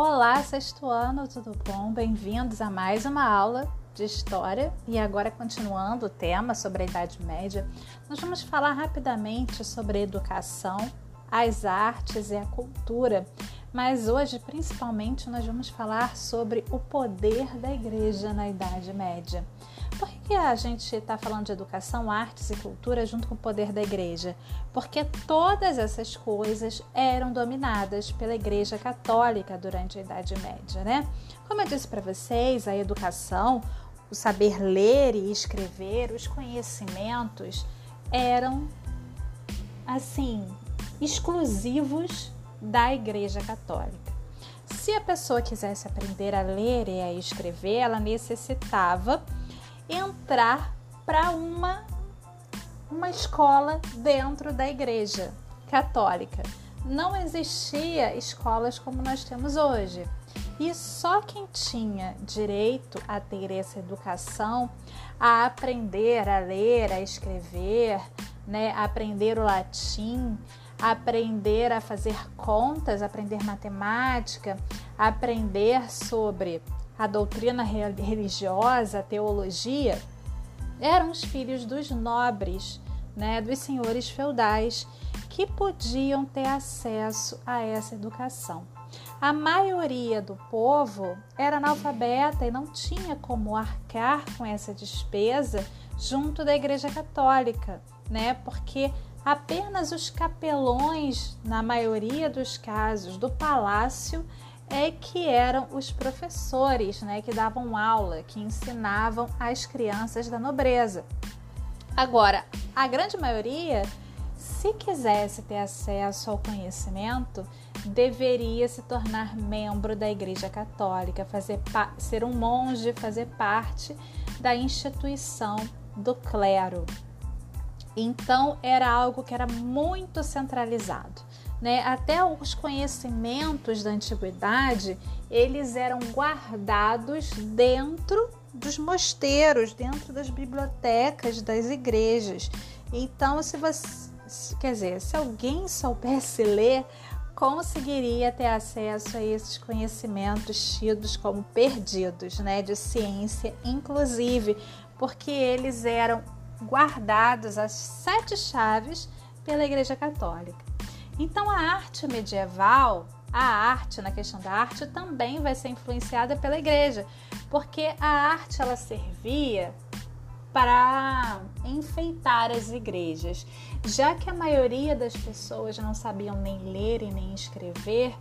Olá, sexto ano, tudo bom? Bem-vindos a mais uma aula de história. E agora, continuando o tema sobre a Idade Média, nós vamos falar rapidamente sobre a educação, as artes e a cultura. Mas hoje, principalmente, nós vamos falar sobre o poder da igreja na Idade Média. Por que a gente está falando de educação, artes e cultura junto com o poder da igreja? Porque todas essas coisas eram dominadas pela Igreja Católica durante a Idade Média, né? Como eu disse para vocês, a educação, o saber ler e escrever, os conhecimentos eram assim exclusivos da Igreja Católica. Se a pessoa quisesse aprender a ler e a escrever, ela necessitava entrar para uma uma escola dentro da igreja católica. Não existia escolas como nós temos hoje. E só quem tinha direito a ter essa educação, a aprender a ler, a escrever, né, a aprender o latim, aprender a fazer contas, aprender matemática, aprender sobre a doutrina religiosa, a teologia, eram os filhos dos nobres, né, dos senhores feudais, que podiam ter acesso a essa educação. A maioria do povo era analfabeta e não tinha como arcar com essa despesa junto da Igreja Católica, né? Porque apenas os capelões, na maioria dos casos, do palácio é que eram os professores, né, que davam aula, que ensinavam as crianças da nobreza. Agora, a grande maioria, se quisesse ter acesso ao conhecimento, deveria se tornar membro da Igreja Católica, fazer ser um monge, fazer parte da instituição do clero. Então era algo que era muito centralizado. Né? Até os conhecimentos da antiguidade eles eram guardados dentro dos mosteiros, dentro das bibliotecas das igrejas. Então, se você, quer dizer, se alguém soubesse ler, conseguiria ter acesso a esses conhecimentos tidos como perdidos, né, de ciência, inclusive, porque eles eram guardados as sete chaves pela Igreja Católica. Então, a arte medieval, a arte, na questão da arte, também vai ser influenciada pela igreja, porque a arte ela servia para enfeitar as igrejas. Já que a maioria das pessoas não sabiam nem ler e nem escrever,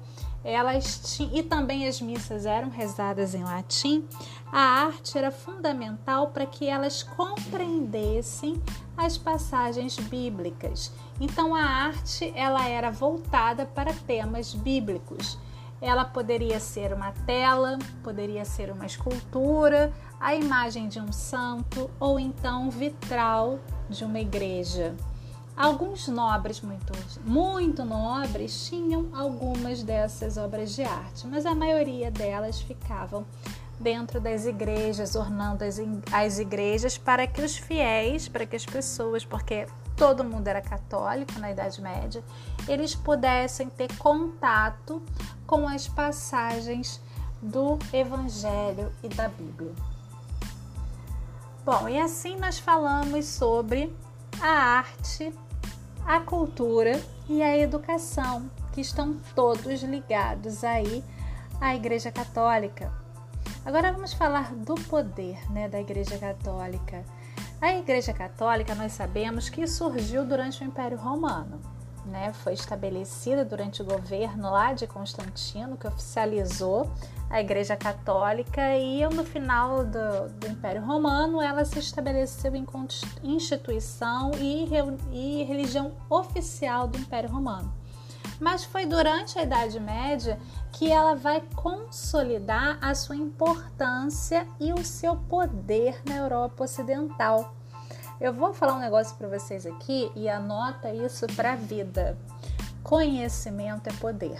elas e também as missas eram rezadas em latim, a arte era fundamental para que elas compreendessem as passagens bíblicas. Então a arte ela era voltada para temas bíblicos. Ela poderia ser uma tela, poderia ser uma escultura, a imagem de um santo ou então vitral de uma igreja. Alguns nobres, muito, muito nobres, tinham algumas dessas obras de arte, mas a maioria delas ficavam dentro das igrejas, ornando as, as igrejas para que os fiéis, para que as pessoas, porque todo mundo era católico na Idade Média, eles pudessem ter contato com as passagens do Evangelho e da Bíblia. Bom, e assim nós falamos sobre a arte a cultura e a educação, que estão todos ligados aí à Igreja Católica. Agora vamos falar do poder né, da Igreja Católica. A Igreja Católica, nós sabemos que surgiu durante o Império Romano. Né? Foi estabelecida durante o governo lá de Constantino, que oficializou a Igreja Católica e no final do, do Império Romano ela se estabeleceu em instituição e, e religião oficial do Império Romano. Mas foi durante a Idade Média que ela vai consolidar a sua importância e o seu poder na Europa Ocidental. Eu vou falar um negócio para vocês aqui e anota isso para a vida. Conhecimento é poder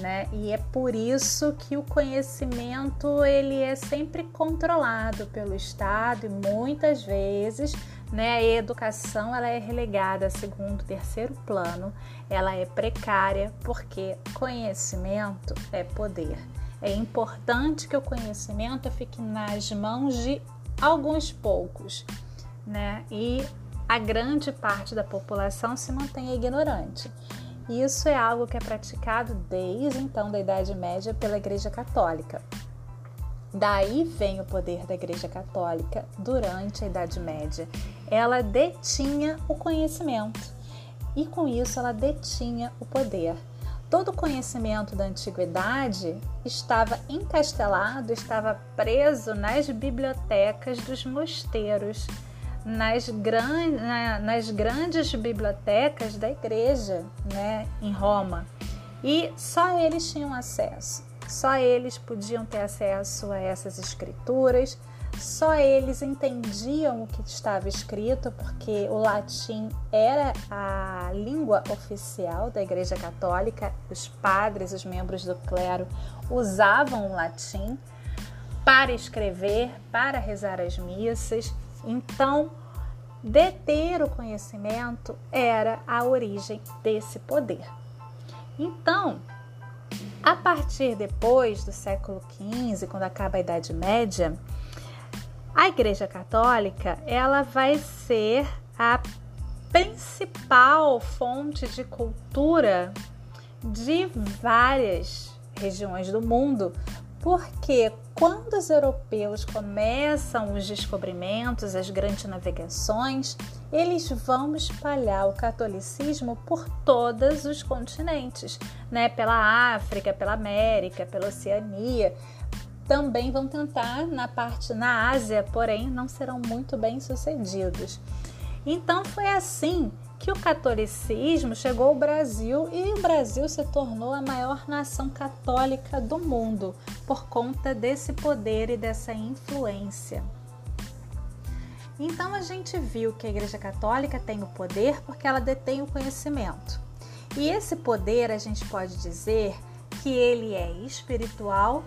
né? E é por isso que o conhecimento ele é sempre controlado pelo Estado e muitas vezes né? A educação ela é relegada a segundo, terceiro plano, ela é precária porque conhecimento é poder. É importante que o conhecimento fique nas mãos de alguns poucos, né? E a grande parte da população se mantenha ignorante. Isso é algo que é praticado desde então da Idade Média pela Igreja Católica. Daí vem o poder da Igreja Católica durante a Idade Média. Ela detinha o conhecimento e com isso ela detinha o poder. Todo o conhecimento da antiguidade estava encastelado, estava preso nas bibliotecas dos mosteiros nas, gran, na, nas grandes bibliotecas da igreja né, em Roma. E só eles tinham acesso, só eles podiam ter acesso a essas escrituras, só eles entendiam o que estava escrito, porque o latim era a língua oficial da Igreja Católica, os padres, os membros do clero usavam o latim para escrever, para rezar as missas. Então, deter o conhecimento era a origem desse poder. Então, a partir depois do século XV, quando acaba a Idade Média, a Igreja Católica ela vai ser a principal fonte de cultura de várias regiões do mundo, porque quando os europeus começam os descobrimentos, as grandes navegações, eles vão espalhar o catolicismo por todos os continentes, né? Pela África, pela América, pela Oceania. Também vão tentar na parte na Ásia, porém não serão muito bem sucedidos. Então foi assim que o catolicismo chegou ao Brasil e o Brasil se tornou a maior nação católica do mundo por conta desse poder e dessa influência. Então a gente viu que a Igreja Católica tem o poder porque ela detém o conhecimento. E esse poder a gente pode dizer que ele é espiritual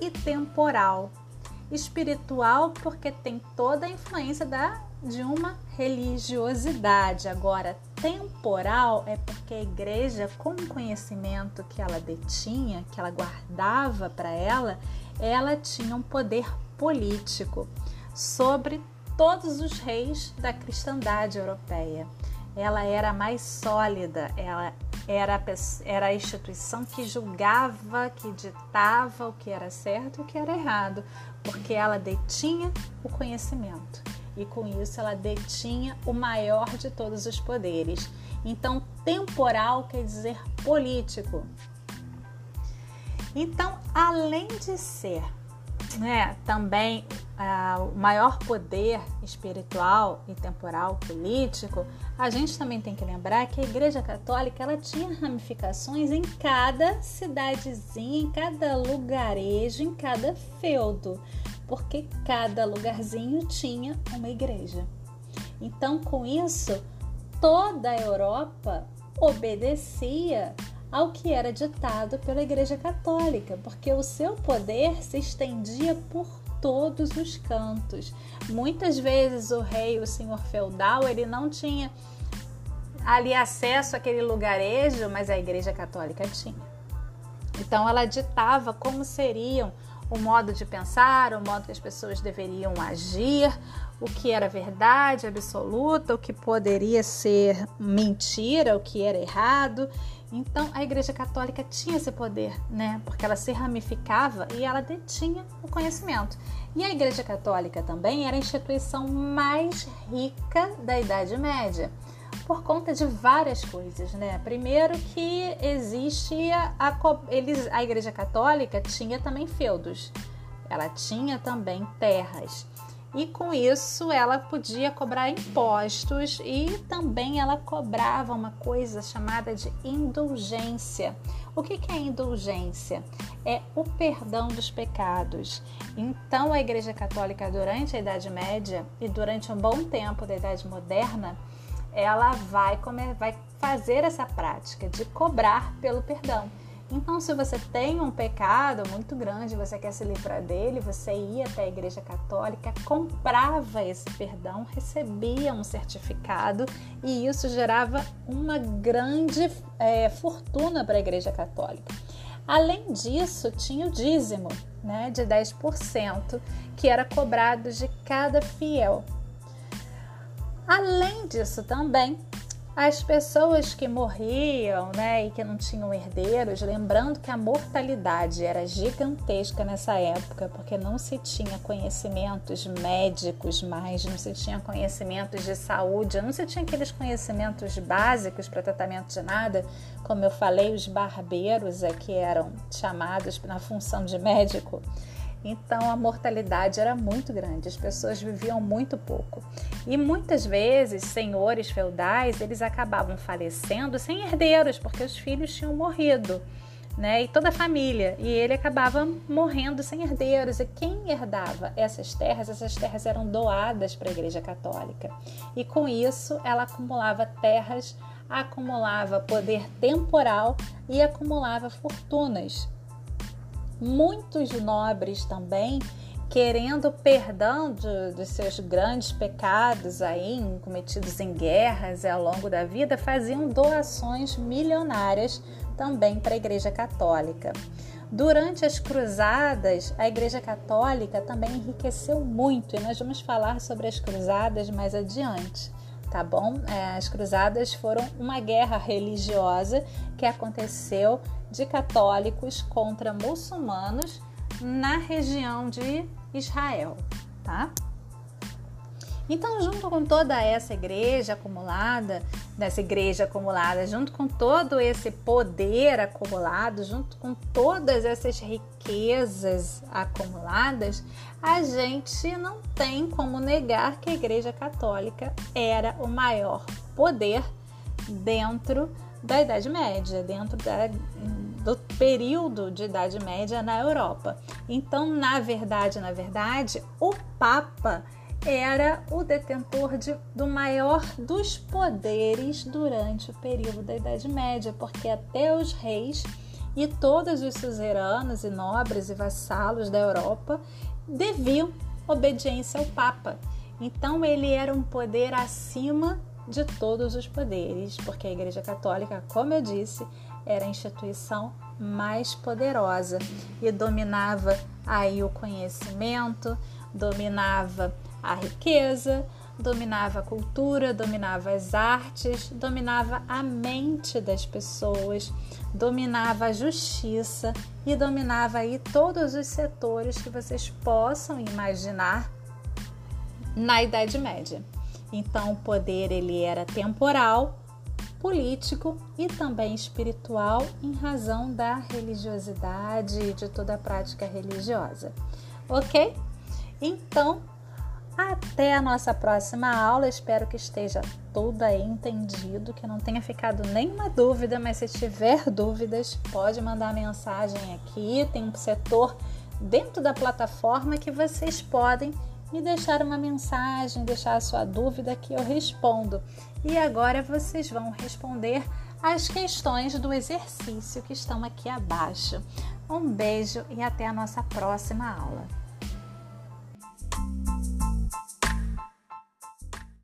e temporal. Espiritual porque tem toda a influência da de uma religiosidade. Agora, temporal é porque a igreja, com o conhecimento que ela detinha, que ela guardava para ela, ela tinha um poder político sobre todos os reis da cristandade europeia. Ela era mais sólida, ela era a, era a instituição que julgava, que ditava o que era certo e o que era errado, porque ela detinha o conhecimento e com isso ela detinha o maior de todos os poderes. Então, temporal quer dizer político. Então, além de ser né, também uh, o maior poder espiritual e temporal político, a gente também tem que lembrar que a Igreja Católica ela tinha ramificações em cada cidadezinha, em cada lugarejo, em cada feudo porque cada lugarzinho tinha uma igreja. Então, com isso, toda a Europa obedecia ao que era ditado pela Igreja Católica, porque o seu poder se estendia por todos os cantos. Muitas vezes o rei, o senhor feudal, ele não tinha ali acesso àquele lugarejo, mas a Igreja Católica tinha. Então ela ditava como seriam o modo de pensar, o modo que as pessoas deveriam agir, o que era verdade absoluta, o que poderia ser mentira, o que era errado. Então a Igreja Católica tinha esse poder, né? Porque ela se ramificava e ela detinha o conhecimento. E a Igreja Católica também era a instituição mais rica da Idade Média por conta de várias coisas, né? Primeiro que existia a, eles, a Igreja Católica tinha também feudos, ela tinha também terras. E com isso ela podia cobrar impostos e também ela cobrava uma coisa chamada de indulgência. O que é indulgência? É o perdão dos pecados. Então a Igreja Católica durante a Idade Média e durante um bom tempo da Idade Moderna ela vai, comer, vai fazer essa prática de cobrar pelo perdão. Então, se você tem um pecado muito grande, você quer se livrar dele, você ia até a Igreja Católica, comprava esse perdão, recebia um certificado e isso gerava uma grande é, fortuna para a Igreja Católica. Além disso, tinha o dízimo né, de 10% que era cobrado de cada fiel. Além disso, também as pessoas que morriam né, e que não tinham herdeiros, lembrando que a mortalidade era gigantesca nessa época, porque não se tinha conhecimentos médicos mais, não se tinha conhecimentos de saúde, não se tinha aqueles conhecimentos básicos para tratamento de nada, como eu falei, os barbeiros é que eram chamados na função de médico. Então a mortalidade era muito grande, as pessoas viviam muito pouco. E muitas vezes, senhores feudais, eles acabavam falecendo sem herdeiros, porque os filhos tinham morrido, né? E toda a família, e ele acabava morrendo sem herdeiros. E quem herdava essas terras? Essas terras eram doadas para a Igreja Católica. E com isso, ela acumulava terras, acumulava poder temporal e acumulava fortunas muitos nobres também querendo perdão de, de, seus grandes pecados aí cometidos em guerras ao longo da vida, faziam doações milionárias também para a Igreja Católica. Durante as cruzadas, a Igreja Católica também enriqueceu muito e nós vamos falar sobre as cruzadas mais adiante tá bom? É, as cruzadas foram uma guerra religiosa que aconteceu de católicos contra muçulmanos na região de Israel, tá? Então, junto com toda essa igreja acumulada, dessa igreja acumulada, junto com todo esse poder acumulado, junto com todas essas riquezas acumuladas, a gente não tem como negar que a Igreja Católica era o maior poder dentro da Idade Média, dentro da, do período de Idade Média na Europa. Então, na verdade, na verdade, o Papa era o detentor de, do maior dos poderes durante o período da Idade Média, porque até os reis e todos os suzeranos e nobres e vassalos da Europa deviam obediência ao Papa. Então ele era um poder acima de todos os poderes, porque a Igreja Católica, como eu disse, era a instituição mais poderosa e dominava aí o conhecimento, dominava a riqueza, dominava a cultura, dominava as artes, dominava a mente das pessoas, dominava a justiça e dominava aí todos os setores que vocês possam imaginar na Idade Média. Então, o poder ele era temporal, político e também espiritual em razão da religiosidade e de toda a prática religiosa. OK? Então, até a nossa próxima aula. Espero que esteja tudo aí entendido, que não tenha ficado nenhuma dúvida, mas se tiver dúvidas, pode mandar mensagem aqui. Tem um setor dentro da plataforma que vocês podem me deixar uma mensagem, deixar a sua dúvida que eu respondo. E agora vocês vão responder as questões do exercício que estão aqui abaixo. Um beijo e até a nossa próxima aula.